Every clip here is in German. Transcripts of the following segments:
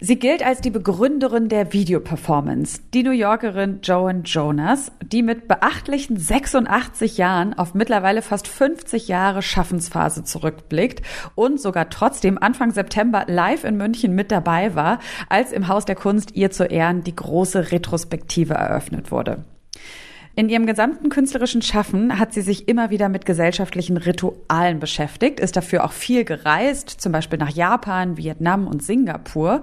Sie gilt als die Begründerin der Videoperformance, die New Yorkerin Joan Jonas, die mit beachtlichen 86 Jahren auf mittlerweile fast 50 Jahre Schaffensphase zurückblickt und sogar trotzdem Anfang September live in München mit dabei war, als im Haus der Kunst ihr zu Ehren die große Retrospektive eröffnet wurde. In ihrem gesamten künstlerischen Schaffen hat sie sich immer wieder mit gesellschaftlichen Ritualen beschäftigt, ist dafür auch viel gereist, zum Beispiel nach Japan, Vietnam und Singapur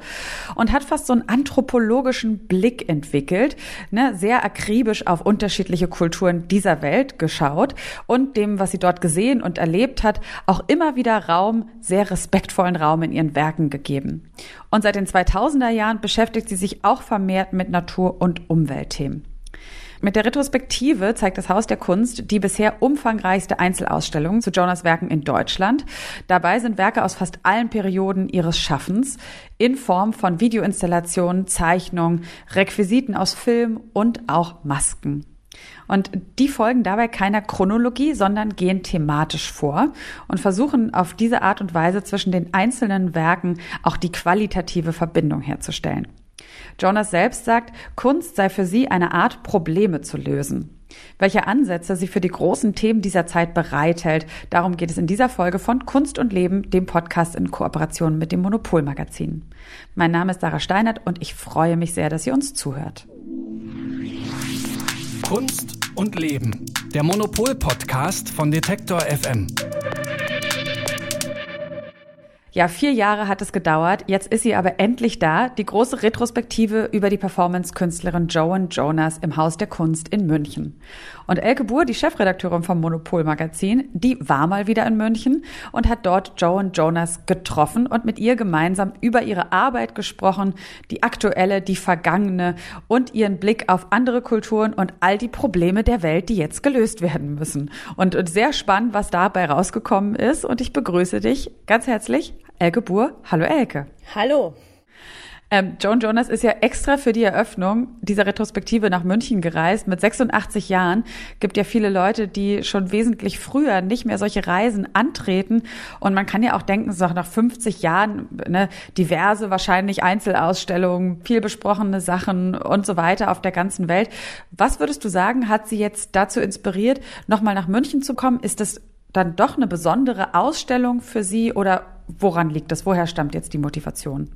und hat fast so einen anthropologischen Blick entwickelt, ne, sehr akribisch auf unterschiedliche Kulturen dieser Welt geschaut und dem, was sie dort gesehen und erlebt hat, auch immer wieder Raum, sehr respektvollen Raum in ihren Werken gegeben. Und seit den 2000er Jahren beschäftigt sie sich auch vermehrt mit Natur- und Umweltthemen. Mit der Retrospektive zeigt das Haus der Kunst die bisher umfangreichste Einzelausstellung zu Jonas Werken in Deutschland. Dabei sind Werke aus fast allen Perioden ihres Schaffens in Form von Videoinstallationen, Zeichnungen, Requisiten aus Film und auch Masken. Und die folgen dabei keiner Chronologie, sondern gehen thematisch vor und versuchen auf diese Art und Weise zwischen den einzelnen Werken auch die qualitative Verbindung herzustellen. Jonas selbst sagt, Kunst sei für sie eine Art, Probleme zu lösen. Welche Ansätze sie für die großen Themen dieser Zeit bereithält, darum geht es in dieser Folge von Kunst und Leben, dem Podcast in Kooperation mit dem Monopolmagazin. Mein Name ist Sarah Steinert und ich freue mich sehr, dass ihr uns zuhört. Kunst und Leben, der Monopol-Podcast von Detektor FM. Ja, vier Jahre hat es gedauert. Jetzt ist sie aber endlich da. Die große Retrospektive über die Performance-Künstlerin Joan Jonas im Haus der Kunst in München. Und Elke Buhr, die Chefredakteurin vom Monopol-Magazin, die war mal wieder in München und hat dort Joan Jonas getroffen und mit ihr gemeinsam über ihre Arbeit gesprochen, die aktuelle, die vergangene und ihren Blick auf andere Kulturen und all die Probleme der Welt, die jetzt gelöst werden müssen. Und sehr spannend, was dabei rausgekommen ist. Und ich begrüße dich ganz herzlich. Elke Buhr. Hallo Elke. Hallo. Ähm, Joan Jonas ist ja extra für die Eröffnung dieser Retrospektive nach München gereist. Mit 86 Jahren gibt ja viele Leute, die schon wesentlich früher nicht mehr solche Reisen antreten. Und man kann ja auch denken, so nach 50 Jahren ne, diverse wahrscheinlich Einzelausstellungen, viel besprochene Sachen und so weiter auf der ganzen Welt. Was würdest du sagen, hat sie jetzt dazu inspiriert, nochmal nach München zu kommen? Ist das dann doch eine besondere Ausstellung für Sie oder woran liegt das? Woher stammt jetzt die Motivation?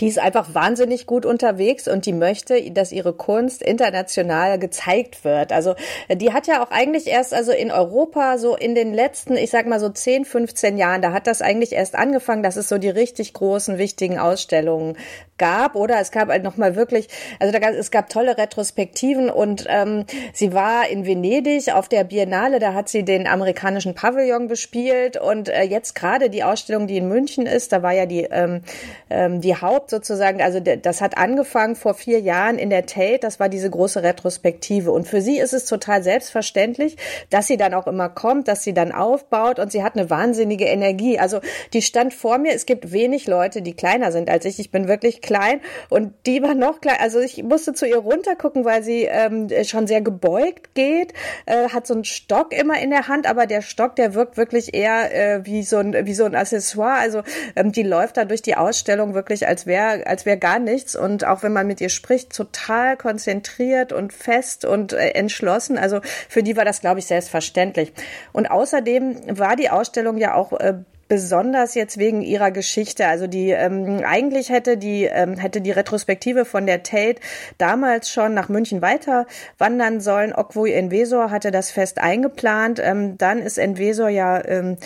Die ist einfach wahnsinnig gut unterwegs und die möchte, dass ihre Kunst international gezeigt wird. Also die hat ja auch eigentlich erst also in Europa so in den letzten, ich sag mal so 10, 15 Jahren, da hat das eigentlich erst angefangen, dass es so die richtig großen, wichtigen Ausstellungen gab. Oder es gab halt nochmal wirklich, also da gab, es gab tolle Retrospektiven und ähm, sie war in Venedig auf der Biennale, da hat sie den amerikanischen Pavillon bespielt und äh, jetzt gerade die Ausstellung, die in München ist, da war ja die, ähm, ähm, die Haupt überhaupt sozusagen, also das hat angefangen vor vier Jahren in der Tate, das war diese große Retrospektive. Und für sie ist es total selbstverständlich, dass sie dann auch immer kommt, dass sie dann aufbaut und sie hat eine wahnsinnige Energie. Also die stand vor mir, es gibt wenig Leute, die kleiner sind als ich. Ich bin wirklich klein und die war noch klein. Also ich musste zu ihr runtergucken, weil sie ähm, schon sehr gebeugt geht, äh, hat so einen Stock immer in der Hand, aber der Stock, der wirkt wirklich eher äh, wie so ein wie so ein Accessoire. Also ähm, die läuft da durch die Ausstellung wirklich als wäre wäre, als wäre gar nichts. Und auch wenn man mit ihr spricht, total konzentriert und fest und äh, entschlossen. Also für die war das, glaube ich, selbstverständlich. Und außerdem war die Ausstellung ja auch äh, besonders jetzt wegen ihrer Geschichte. Also die ähm, eigentlich hätte die ähm, hätte die Retrospektive von der Tate damals schon nach München weiter wandern sollen. Okwui Envesor hatte das fest eingeplant. Ähm, dann ist Envesor ja ähm, äh,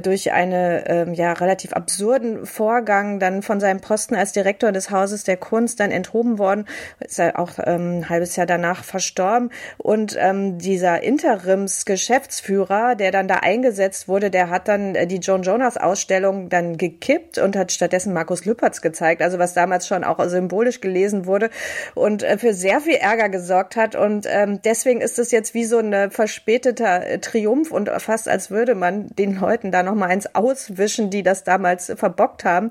durch einen ähm, ja relativ absurden Vorgang dann von seinem Posten als Direktor des Hauses der Kunst dann enthoben worden, ist er auch ähm, ein halbes Jahr danach verstorben. Und ähm, dieser Interimsgeschäftsführer, der dann da eingesetzt wurde, der hat dann äh, die Joan Jonas Ausstellung dann gekippt und hat stattdessen Markus Lüpertz gezeigt, also was damals schon auch symbolisch gelesen wurde und äh, für sehr viel Ärger gesorgt hat. Und ähm, deswegen ist es jetzt wie so ein verspäteter Triumph und fast als würde man den Leuten da da noch mal eins auswischen, die das damals verbockt haben,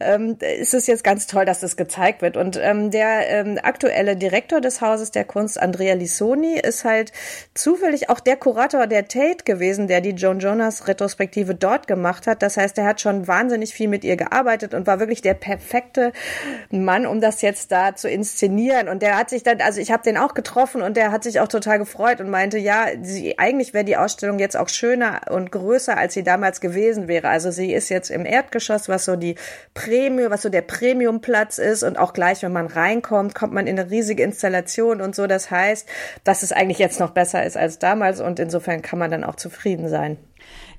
ähm, ist es jetzt ganz toll, dass das gezeigt wird. Und ähm, der ähm, aktuelle Direktor des Hauses der Kunst, Andrea Lissoni, ist halt zufällig auch der Kurator der Tate gewesen, der die Joan Jonas Retrospektive dort gemacht hat. Das heißt, er hat schon wahnsinnig viel mit ihr gearbeitet und war wirklich der perfekte Mann, um das jetzt da zu inszenieren. Und der hat sich dann, also ich habe den auch getroffen und der hat sich auch total gefreut und meinte, ja, sie, eigentlich wäre die Ausstellung jetzt auch schöner und größer, als sie damals gewesen wäre. Also sie ist jetzt im Erdgeschoss, was so die Premium, was so der Premiumplatz ist und auch gleich, wenn man reinkommt, kommt man in eine riesige Installation und so. Das heißt, dass es eigentlich jetzt noch besser ist als damals und insofern kann man dann auch zufrieden sein.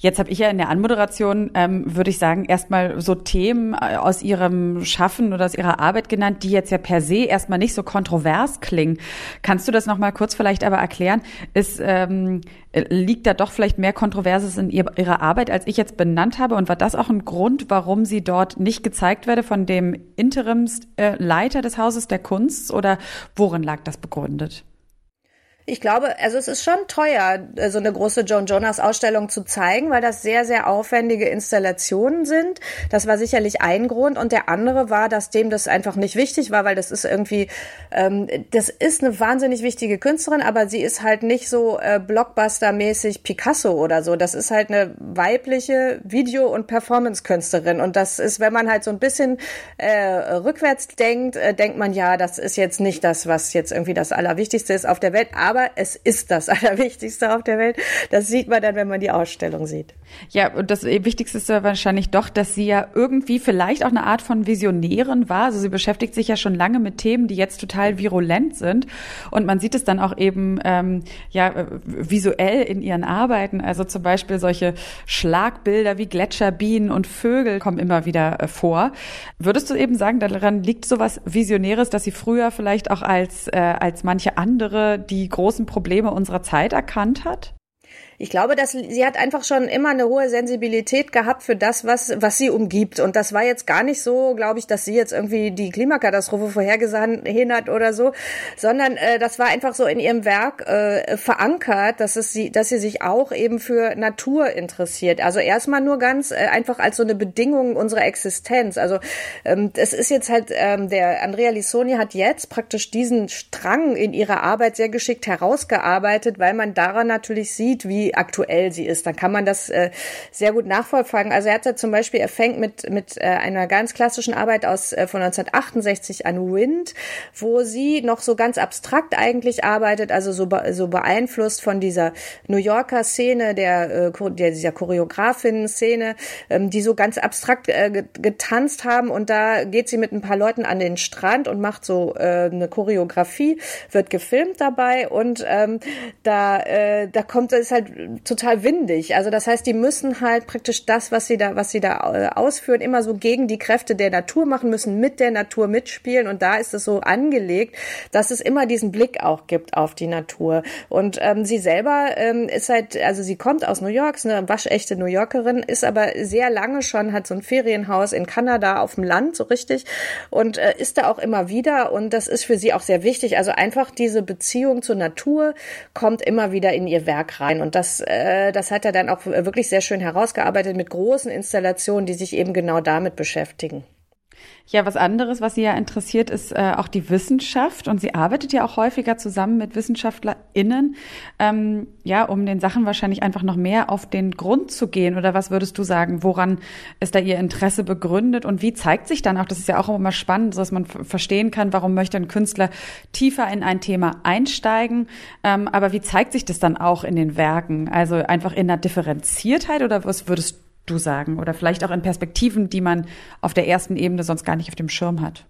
Jetzt habe ich ja in der Anmoderation, ähm, würde ich sagen, erstmal so Themen äh, aus Ihrem Schaffen oder aus Ihrer Arbeit genannt, die jetzt ja per se erstmal nicht so kontrovers klingen. Kannst du das nochmal kurz vielleicht aber erklären? Ist, ähm, liegt da doch vielleicht mehr Kontroverses in Ihrer Arbeit, als ich jetzt benannt habe? Und war das auch ein Grund, warum sie dort nicht gezeigt werde von dem Interimsleiter des Hauses der Kunst? Oder worin lag das begründet? Ich glaube, also es ist schon teuer, äh, so eine große Joan Jonas Ausstellung zu zeigen, weil das sehr, sehr aufwendige Installationen sind. Das war sicherlich ein Grund. Und der andere war, dass dem das einfach nicht wichtig war, weil das ist irgendwie, ähm, das ist eine wahnsinnig wichtige Künstlerin, aber sie ist halt nicht so äh, Blockbuster-mäßig Picasso oder so. Das ist halt eine weibliche Video- und Performance-Künstlerin. Und das ist, wenn man halt so ein bisschen äh, rückwärts denkt, äh, denkt man, ja, das ist jetzt nicht das, was jetzt irgendwie das Allerwichtigste ist auf der Welt. Aber aber es ist das Allerwichtigste auf der Welt. Das sieht man dann, wenn man die Ausstellung sieht. Ja, und das Wichtigste ist wahrscheinlich doch, dass sie ja irgendwie vielleicht auch eine Art von Visionärin war. Also sie beschäftigt sich ja schon lange mit Themen, die jetzt total virulent sind. Und man sieht es dann auch eben ähm, ja visuell in ihren Arbeiten. Also zum Beispiel solche Schlagbilder wie Gletscher, Bienen und Vögel kommen immer wieder äh, vor. Würdest du eben sagen, daran liegt sowas Visionäres, dass sie früher vielleicht auch als äh, als manche andere die großen Probleme unserer Zeit erkannt hat? Ich glaube, dass sie hat einfach schon immer eine hohe Sensibilität gehabt für das, was, was sie umgibt. Und das war jetzt gar nicht so, glaube ich, dass sie jetzt irgendwie die Klimakatastrophe vorhergesehen hat oder so, sondern äh, das war einfach so in ihrem Werk äh, verankert, dass es sie, dass sie sich auch eben für Natur interessiert. Also erstmal nur ganz äh, einfach als so eine Bedingung unserer Existenz. Also ähm, es ist jetzt halt, ähm, der Andrea Lissoni hat jetzt praktisch diesen Strang in ihrer Arbeit sehr geschickt herausgearbeitet, weil man daran natürlich sieht, wie aktuell sie ist. Dann kann man das äh, sehr gut nachvollziehen. Also er hat ja zum Beispiel, er fängt mit, mit äh, einer ganz klassischen Arbeit aus äh, von 1968 an Wind, wo sie noch so ganz abstrakt eigentlich arbeitet, also so, so beeinflusst von dieser New Yorker Szene, der, äh, der dieser Choreografinnen-Szene, ähm, die so ganz abstrakt äh, getanzt haben und da geht sie mit ein paar Leuten an den Strand und macht so äh, eine Choreografie, wird gefilmt dabei und ähm, da, äh, da kommt es halt total windig. Also das heißt, die müssen halt praktisch das, was sie da, was sie da äh, ausführen, immer so gegen die Kräfte der Natur machen, müssen mit der Natur mitspielen. Und da ist es so angelegt, dass es immer diesen Blick auch gibt auf die Natur. Und ähm, sie selber ähm, ist halt, also sie kommt aus New York, ist eine waschechte New Yorkerin, ist aber sehr lange schon, hat so ein Ferienhaus in Kanada auf dem Land, so richtig, und äh, ist da auch immer wieder. Und das ist für sie auch sehr wichtig. Also einfach diese Beziehung zur Natur kommt immer wieder in ihr Werk rein. Und das das, äh, das hat er dann auch wirklich sehr schön herausgearbeitet mit großen Installationen, die sich eben genau damit beschäftigen. Ja, was anderes, was Sie ja interessiert, ist äh, auch die Wissenschaft. Und sie arbeitet ja auch häufiger zusammen mit WissenschaftlerInnen, ähm, ja, um den Sachen wahrscheinlich einfach noch mehr auf den Grund zu gehen. Oder was würdest du sagen, woran ist da Ihr Interesse begründet? Und wie zeigt sich dann auch, das ist ja auch immer spannend, dass man verstehen kann, warum möchte ein Künstler tiefer in ein Thema einsteigen. Ähm, aber wie zeigt sich das dann auch in den Werken? Also einfach in der Differenziertheit oder was würdest du sagen? Oder vielleicht auch in Perspektiven, die man auf der ersten Ebene sonst gar nicht auf dem Schirm hat?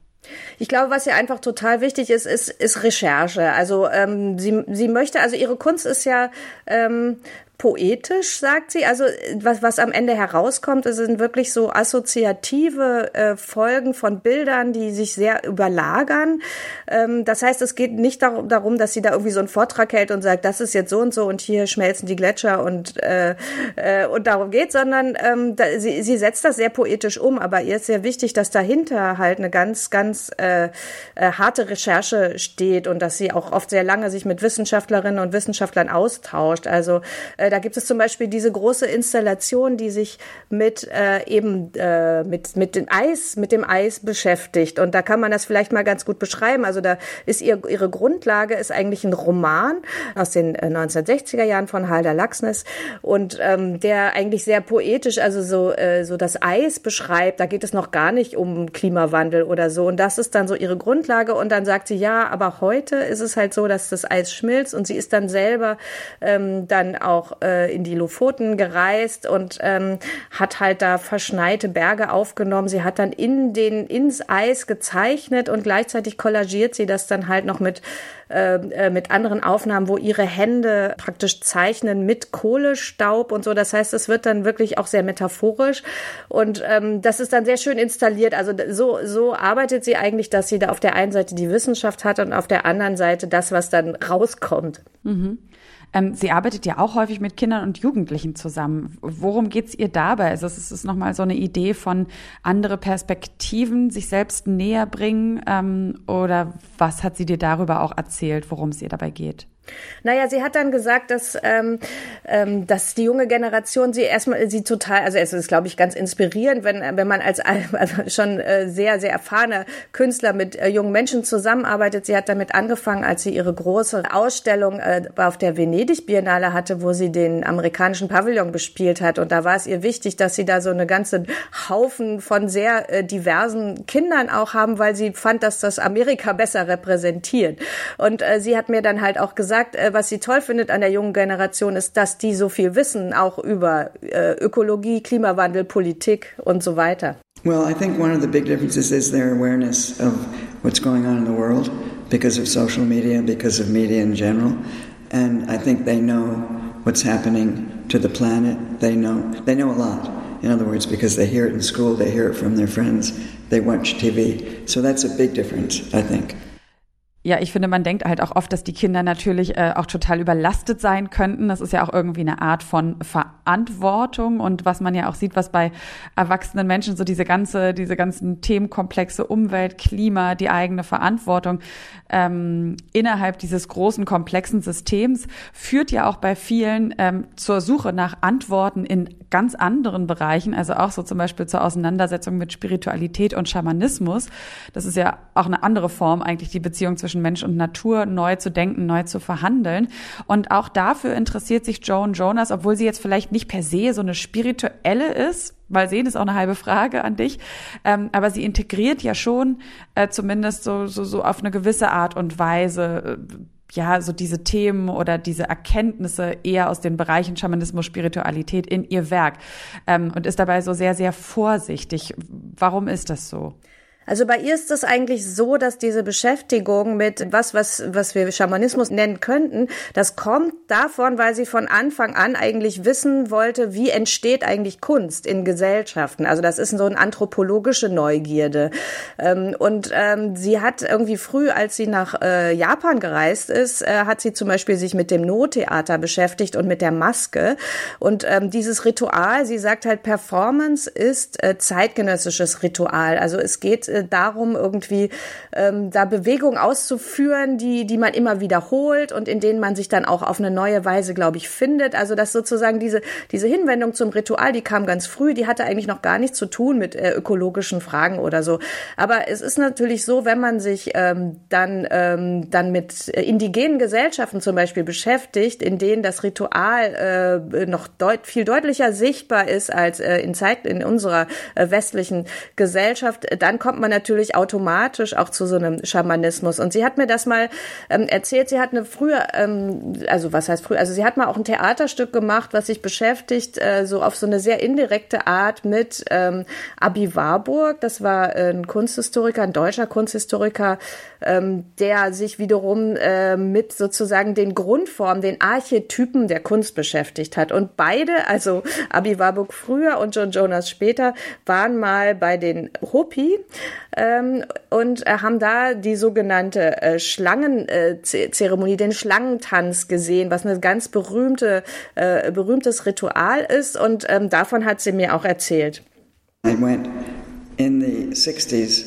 Ich glaube, was ihr einfach total wichtig ist, ist, ist Recherche. Also ähm, sie, sie möchte, also ihre Kunst ist ja ähm, poetisch, sagt sie. Also was, was am Ende herauskommt, sind wirklich so assoziative äh, Folgen von Bildern, die sich sehr überlagern. Ähm, das heißt, es geht nicht darum, darum, dass sie da irgendwie so einen Vortrag hält und sagt, das ist jetzt so und so und hier schmelzen die Gletscher und, äh, äh, und darum geht, sondern ähm, da, sie, sie setzt das sehr poetisch um. Aber ihr ist sehr wichtig, dass dahinter halt eine ganz, ganz äh, äh, harte Recherche steht und dass sie auch oft sehr lange sich mit Wissenschaftlerinnen und Wissenschaftlern austauscht. Also äh, da gibt es zum Beispiel diese große Installation, die sich mit äh, eben äh, mit mit dem Eis, mit dem Eis beschäftigt. Und da kann man das vielleicht mal ganz gut beschreiben. Also da ist ihr, ihre Grundlage ist eigentlich ein Roman aus den 1960er äh, Jahren von Halder Laxness und ähm, der eigentlich sehr poetisch, also so äh, so das Eis beschreibt. Da geht es noch gar nicht um Klimawandel oder so. Und das ist dann so ihre Grundlage. Und dann sagt sie ja, aber heute ist es halt so, dass das Eis schmilzt und sie ist dann selber ähm, dann auch äh, in die Lofoten gereist und ähm, hat halt da verschneite Berge aufgenommen. Sie hat dann in den ins Eis gezeichnet und gleichzeitig kollagiert sie das dann halt noch mit äh, äh, mit anderen Aufnahmen, wo ihre Hände praktisch zeichnen mit Kohlestaub und so. Das heißt, es wird dann wirklich auch sehr metaphorisch und ähm, das ist dann sehr schön installiert. Also so so arbeitet sie eigentlich, dass sie da auf der einen Seite die Wissenschaft hat und auf der anderen Seite das, was dann rauskommt. Mhm. Ähm, sie arbeitet ja auch häufig mit Kindern und Jugendlichen zusammen. Worum geht's ihr dabei? Also es ist nochmal so eine Idee von andere Perspektiven, sich selbst näher bringen ähm, oder was hat sie dir darüber auch erzählt, worum es ihr dabei geht? Naja, sie hat dann gesagt, dass, ähm, ähm, dass die junge Generation sie erstmal, sie total, also es ist, glaube ich, ganz inspirierend, wenn, wenn man als also schon äh, sehr, sehr erfahrener Künstler mit äh, jungen Menschen zusammenarbeitet. Sie hat damit angefangen, als sie ihre große Ausstellung äh, auf der Venedig Biennale hatte, wo sie den amerikanischen Pavillon bespielt hat. Und da war es ihr wichtig, dass sie da so eine ganze Haufen von sehr äh, diversen Kindern auch haben, weil sie fand, dass das Amerika besser repräsentiert. Und äh, sie hat mir dann halt auch gesagt, gesagt, äh, was sie toll findet an der jungen Generation, ist, dass die so viel wissen, auch über äh, Ökologie, Klimawandel, Politik und so weiter. Well, I think one of the big differences is their awareness of what's going on in the world because of social media, because of media in general. And I think they know what's happening to the planet. They know they know a lot. In other words, because they hear it in school, they hear it from their friends, they watch TV. So that's a big difference, I think. Ja, ich finde, man denkt halt auch oft, dass die Kinder natürlich äh, auch total überlastet sein könnten. Das ist ja auch irgendwie eine Art von Verantwortung und was man ja auch sieht, was bei erwachsenen Menschen so diese ganze, diese ganzen Themenkomplexe Umwelt, Klima, die eigene Verantwortung ähm, innerhalb dieses großen komplexen Systems führt ja auch bei vielen ähm, zur Suche nach Antworten in ganz anderen Bereichen, also auch so zum Beispiel zur Auseinandersetzung mit Spiritualität und Schamanismus. Das ist ja auch eine andere Form eigentlich die Beziehung zwischen zwischen Mensch und Natur neu zu denken, neu zu verhandeln. Und auch dafür interessiert sich Joan Jonas, obwohl sie jetzt vielleicht nicht per se so eine spirituelle ist, weil sehen ist auch eine halbe Frage an dich. Ähm, aber sie integriert ja schon äh, zumindest so, so, so auf eine gewisse Art und Weise äh, ja, so diese Themen oder diese Erkenntnisse eher aus den Bereichen Schamanismus, Spiritualität in ihr Werk ähm, und ist dabei so sehr, sehr vorsichtig. Warum ist das so? Also bei ihr ist es eigentlich so, dass diese Beschäftigung mit was, was, was wir Schamanismus nennen könnten, das kommt davon, weil sie von Anfang an eigentlich wissen wollte, wie entsteht eigentlich Kunst in Gesellschaften. Also das ist so eine anthropologische Neugierde. Ähm, und ähm, sie hat irgendwie früh, als sie nach äh, Japan gereist ist, äh, hat sie zum Beispiel sich mit dem No-Theater beschäftigt und mit der Maske. Und ähm, dieses Ritual, sie sagt halt, Performance ist äh, zeitgenössisches Ritual. Also es geht äh, darum, irgendwie ähm, da Bewegungen auszuführen, die, die man immer wiederholt und in denen man sich dann auch auf eine neue Weise, glaube ich, findet. Also dass sozusagen diese, diese Hinwendung zum Ritual, die kam ganz früh, die hatte eigentlich noch gar nichts zu tun mit äh, ökologischen Fragen oder so. Aber es ist natürlich so, wenn man sich ähm, dann, ähm, dann mit indigenen Gesellschaften zum Beispiel beschäftigt, in denen das Ritual äh, noch deut viel deutlicher sichtbar ist als äh, in Zeit in unserer äh, westlichen Gesellschaft, dann kommt man natürlich automatisch auch zu so einem Schamanismus. Und sie hat mir das mal ähm, erzählt, sie hat eine früher, ähm, also was heißt früher, also sie hat mal auch ein Theaterstück gemacht, was sich beschäftigt, äh, so auf so eine sehr indirekte Art mit ähm, Abi Warburg. Das war ein Kunsthistoriker, ein deutscher Kunsthistoriker, ähm, der sich wiederum äh, mit sozusagen den Grundformen, den Archetypen der Kunst beschäftigt hat. Und beide, also Abi Warburg früher und John Jonas später, waren mal bei den Hopi ähm, und äh, haben da die sogenannte äh, Schlangenzeremonie, den Schlangentanz gesehen, was eine ganz berühmte, äh, berühmtes Ritual ist. Und ähm, davon hat sie mir auch erzählt. I went in the 60s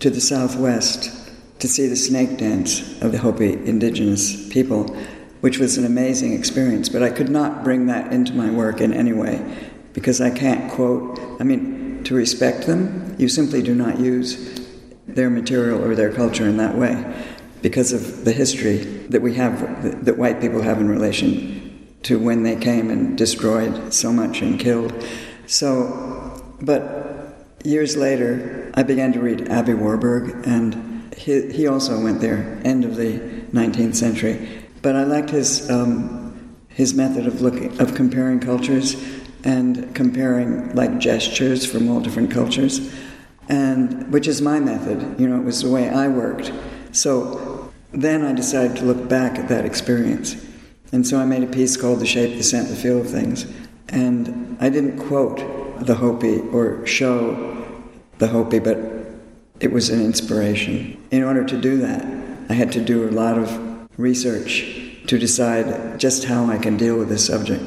to the southwest to see the snake dance of the Hopi indigenous people. which was an amazing experience. But I could not bring that into my work in any way because I can't quote. I mean, to respect them, you simply do not use their material or their culture in that way because of the history that we have, that white people have in relation to when they came and destroyed so much and killed. So, but years later, I began to read Abby Warburg, and he, he also went there, end of the 19th century. But I liked his, um, his method of looking, of comparing cultures and comparing like gestures from all different cultures, and which is my method. You know, it was the way I worked. So then I decided to look back at that experience. And so I made a piece called The Shape, the Scent, the Feel of Things. And I didn't quote the Hopi or show the Hopi, but it was an inspiration. In order to do that, I had to do a lot of research to decide just how I can deal with this subject.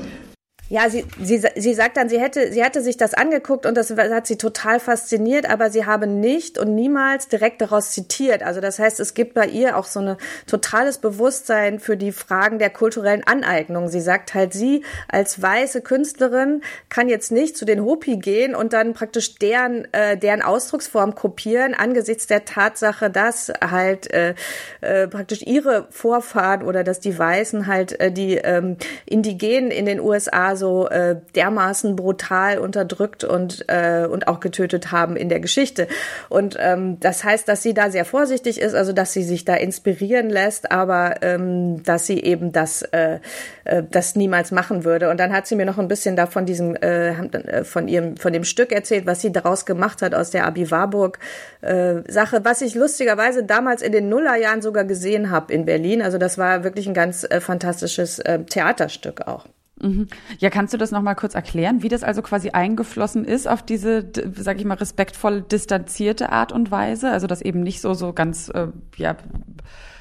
Ja, sie, sie, sie sagt dann, sie hätte, sie hatte sich das angeguckt und das hat sie total fasziniert, aber sie habe nicht und niemals direkt daraus zitiert. Also das heißt, es gibt bei ihr auch so ein totales Bewusstsein für die Fragen der kulturellen Aneignung. Sie sagt halt, sie als weiße Künstlerin kann jetzt nicht zu den Hopi gehen und dann praktisch deren, äh, deren Ausdrucksform kopieren, angesichts der Tatsache, dass halt äh, äh, praktisch ihre Vorfahren oder dass die Weißen halt äh, die ähm, Indigenen in den USA so äh, dermaßen brutal unterdrückt und, äh, und auch getötet haben in der Geschichte. Und ähm, das heißt, dass sie da sehr vorsichtig ist, also dass sie sich da inspirieren lässt, aber ähm, dass sie eben das, äh, äh, das niemals machen würde. Und dann hat sie mir noch ein bisschen da von diesem, äh, äh von ihrem, von dem Stück erzählt, was sie daraus gemacht hat aus der Abi Warburg äh, Sache, was ich lustigerweise damals in den Nullerjahren sogar gesehen habe in Berlin. Also das war wirklich ein ganz äh, fantastisches äh, Theaterstück auch. Mhm. Ja, kannst du das noch mal kurz erklären, wie das also quasi eingeflossen ist auf diese, sag ich mal, respektvoll distanzierte Art und Weise? Also das eben nicht so so ganz äh, ja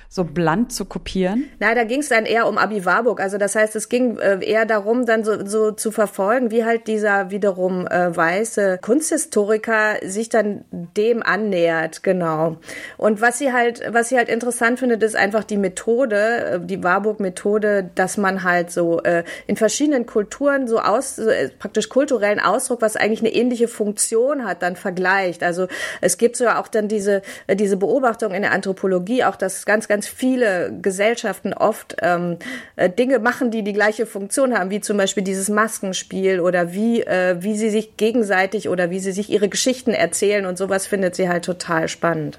so bland zu kopieren? Na, da ging es dann eher um Abi Warburg. Also das heißt, es ging äh, eher darum, dann so, so zu verfolgen, wie halt dieser wiederum äh, weiße Kunsthistoriker sich dann dem annähert, genau. Und was sie halt, was sie halt interessant findet, ist einfach die Methode, äh, die Warburg-Methode, dass man halt so äh, in verschiedenen Kulturen so aus, so, äh, praktisch kulturellen Ausdruck, was eigentlich eine ähnliche Funktion hat, dann vergleicht. Also es gibt so auch dann diese, äh, diese Beobachtung in der Anthropologie, auch dass ganz, ganz ganz viele Gesellschaften oft ähm, äh, Dinge machen, die die gleiche Funktion haben, wie zum Beispiel dieses Maskenspiel oder wie, äh, wie sie sich gegenseitig oder wie sie sich ihre Geschichten erzählen und sowas findet sie halt total spannend.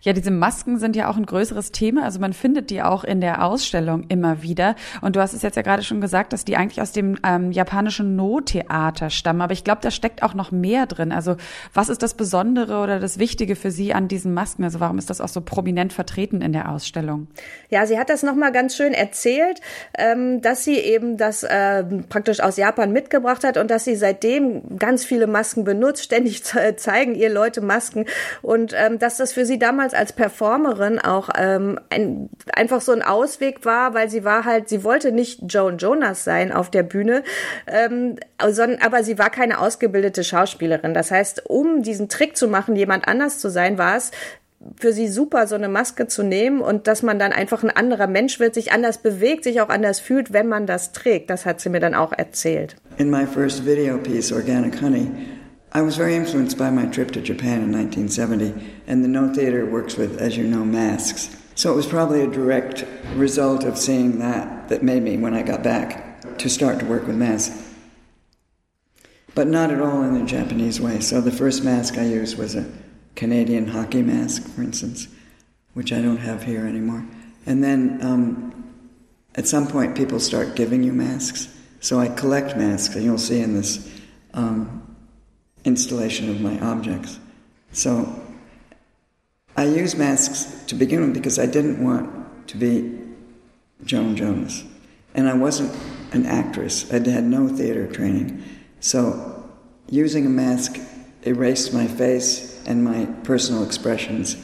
Ja, diese Masken sind ja auch ein größeres Thema. Also man findet die auch in der Ausstellung immer wieder. Und du hast es jetzt ja gerade schon gesagt, dass die eigentlich aus dem ähm, japanischen No-Theater stammen. Aber ich glaube, da steckt auch noch mehr drin. Also was ist das Besondere oder das Wichtige für Sie an diesen Masken? Also warum ist das auch so prominent vertreten in der Ausstellung? Ja, sie hat das nochmal ganz schön erzählt, ähm, dass sie eben das äh, praktisch aus Japan mitgebracht hat und dass sie seitdem ganz viele Masken benutzt. Ständig zeigen ihr Leute Masken und ähm, dass das für sie damals damals als Performerin auch ähm, ein, einfach so ein Ausweg war, weil sie war halt, sie wollte nicht Joan Jonas sein auf der Bühne, ähm, sondern, aber sie war keine ausgebildete Schauspielerin. Das heißt, um diesen Trick zu machen, jemand anders zu sein, war es für sie super, so eine Maske zu nehmen und dass man dann einfach ein anderer Mensch wird, sich anders bewegt, sich auch anders fühlt, wenn man das trägt. Das hat sie mir dann auch erzählt. In my first video piece, Organic Honey, I was very influenced by my trip to Japan in 1970, and the No Theater works with, as you know, masks. So it was probably a direct result of seeing that that made me, when I got back, to start to work with masks. But not at all in the Japanese way. So the first mask I used was a Canadian hockey mask, for instance, which I don't have here anymore. And then um, at some point, people start giving you masks. So I collect masks, and you'll see in this um, installation of my objects. So I use masks to begin with because I didn't want to be Joan Jonas. And I wasn't an actress, I had no theater training. So using a mask erased my face and my personal expressions.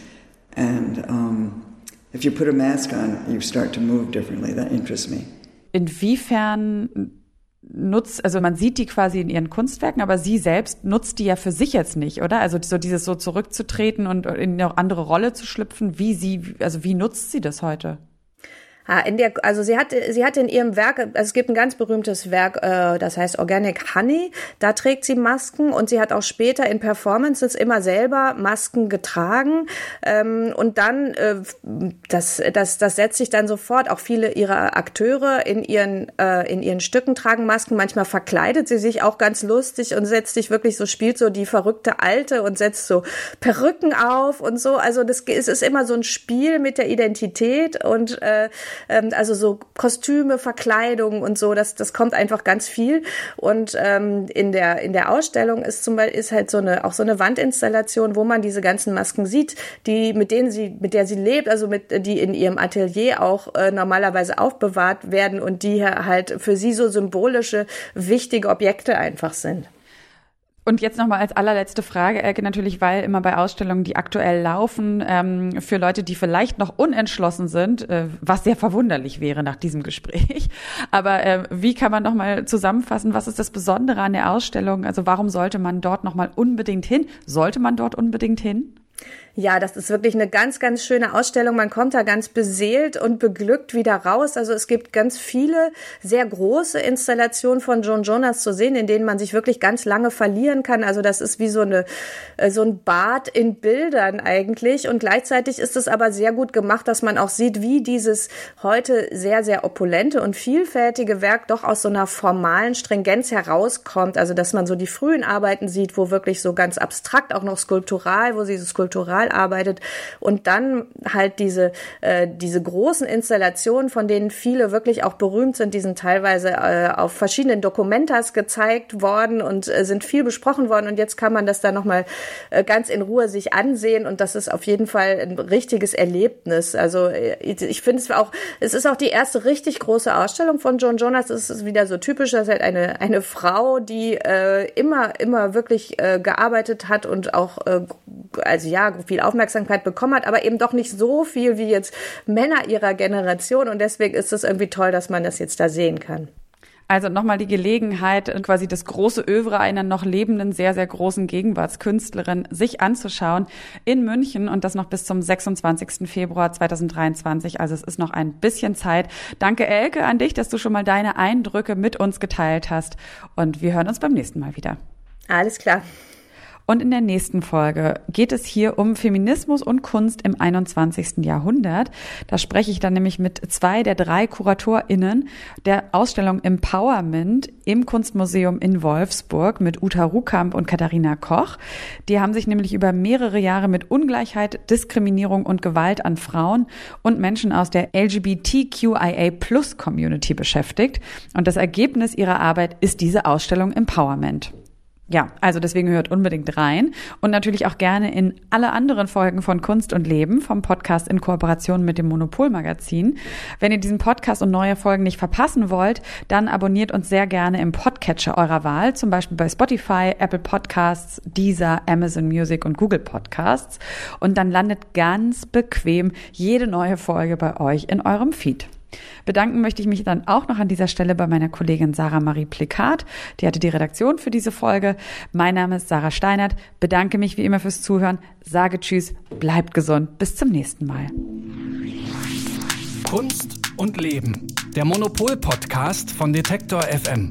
And um, if you put a mask on, you start to move differently. That interests me. Inwiefern nutzt, also man sieht die quasi in ihren Kunstwerken, aber sie selbst nutzt die ja für sich jetzt nicht, oder? Also so dieses so zurückzutreten und in eine andere Rolle zu schlüpfen, wie sie, also wie nutzt sie das heute? Ah, in der, also sie hat, sie hat in ihrem Werk, also es gibt ein ganz berühmtes Werk, äh, das heißt Organic Honey. Da trägt sie Masken und sie hat auch später in Performances immer selber Masken getragen. Ähm, und dann, äh, das, das, das setzt sich dann sofort. Auch viele ihrer Akteure in ihren, äh, in ihren Stücken tragen Masken. Manchmal verkleidet sie sich auch ganz lustig und setzt sich wirklich so, spielt so die verrückte Alte und setzt so Perücken auf und so. Also das es ist immer so ein Spiel mit der Identität und äh, ähm, also so Kostüme, Verkleidung und so, das, das kommt einfach ganz viel. Und ähm, in der in der Ausstellung ist zum Beispiel ist halt so eine auch so eine Wandinstallation, wo man diese ganzen Masken sieht, die mit denen sie mit der sie lebt, also mit die in ihrem Atelier auch äh, normalerweise aufbewahrt werden und die halt für sie so symbolische wichtige Objekte einfach sind. Und jetzt nochmal als allerletzte Frage, Elke, natürlich, weil immer bei Ausstellungen, die aktuell laufen, ähm, für Leute, die vielleicht noch unentschlossen sind, äh, was sehr verwunderlich wäre nach diesem Gespräch. Aber äh, wie kann man nochmal zusammenfassen, was ist das Besondere an der Ausstellung? Also warum sollte man dort nochmal unbedingt hin? Sollte man dort unbedingt hin? Ja, das ist wirklich eine ganz, ganz schöne Ausstellung. Man kommt da ganz beseelt und beglückt wieder raus. Also es gibt ganz viele sehr große Installationen von John Jonas zu sehen, in denen man sich wirklich ganz lange verlieren kann. Also das ist wie so eine, äh, so ein Bad in Bildern eigentlich. Und gleichzeitig ist es aber sehr gut gemacht, dass man auch sieht, wie dieses heute sehr, sehr opulente und vielfältige Werk doch aus so einer formalen Stringenz herauskommt. Also dass man so die frühen Arbeiten sieht, wo wirklich so ganz abstrakt, auch noch skulptural, wo sie so skulptural digital arbeitet und dann halt diese, äh, diese großen Installationen, von denen viele wirklich auch berühmt sind, die sind teilweise äh, auf verschiedenen Dokumentas gezeigt worden und äh, sind viel besprochen worden und jetzt kann man das dann nochmal äh, ganz in Ruhe sich ansehen und das ist auf jeden Fall ein richtiges Erlebnis. Also äh, ich finde es auch, es ist auch die erste richtig große Ausstellung von John Jonas. Es ist wieder so typisch, dass halt eine, eine Frau, die äh, immer, immer wirklich äh, gearbeitet hat und auch, äh, also ja, viel Aufmerksamkeit bekommen hat, aber eben doch nicht so viel wie jetzt Männer ihrer Generation. Und deswegen ist es irgendwie toll, dass man das jetzt da sehen kann. Also nochmal die Gelegenheit, quasi das große Övre einer noch lebenden, sehr, sehr großen Gegenwartskünstlerin sich anzuschauen in München und das noch bis zum 26. Februar 2023. Also es ist noch ein bisschen Zeit. Danke, Elke, an dich, dass du schon mal deine Eindrücke mit uns geteilt hast. Und wir hören uns beim nächsten Mal wieder. Alles klar. Und in der nächsten Folge geht es hier um Feminismus und Kunst im 21. Jahrhundert. Da spreche ich dann nämlich mit zwei der drei KuratorInnen der Ausstellung Empowerment im Kunstmuseum in Wolfsburg mit Uta Rukamp und Katharina Koch. Die haben sich nämlich über mehrere Jahre mit Ungleichheit, Diskriminierung und Gewalt an Frauen und Menschen aus der LGBTQIA Plus Community beschäftigt. Und das Ergebnis ihrer Arbeit ist diese Ausstellung Empowerment. Ja, also deswegen hört unbedingt rein und natürlich auch gerne in alle anderen Folgen von Kunst und Leben vom Podcast in Kooperation mit dem Monopol Magazin. Wenn ihr diesen Podcast und neue Folgen nicht verpassen wollt, dann abonniert uns sehr gerne im Podcatcher eurer Wahl, zum Beispiel bei Spotify, Apple Podcasts, Deezer, Amazon Music und Google Podcasts und dann landet ganz bequem jede neue Folge bei euch in eurem Feed. Bedanken möchte ich mich dann auch noch an dieser Stelle bei meiner Kollegin Sarah Marie Plikat. Die hatte die Redaktion für diese Folge. Mein Name ist Sarah Steinert. Bedanke mich wie immer fürs Zuhören. Sage Tschüss, bleibt gesund. Bis zum nächsten Mal. Kunst und Leben. Der Monopol-Podcast von Detektor FM.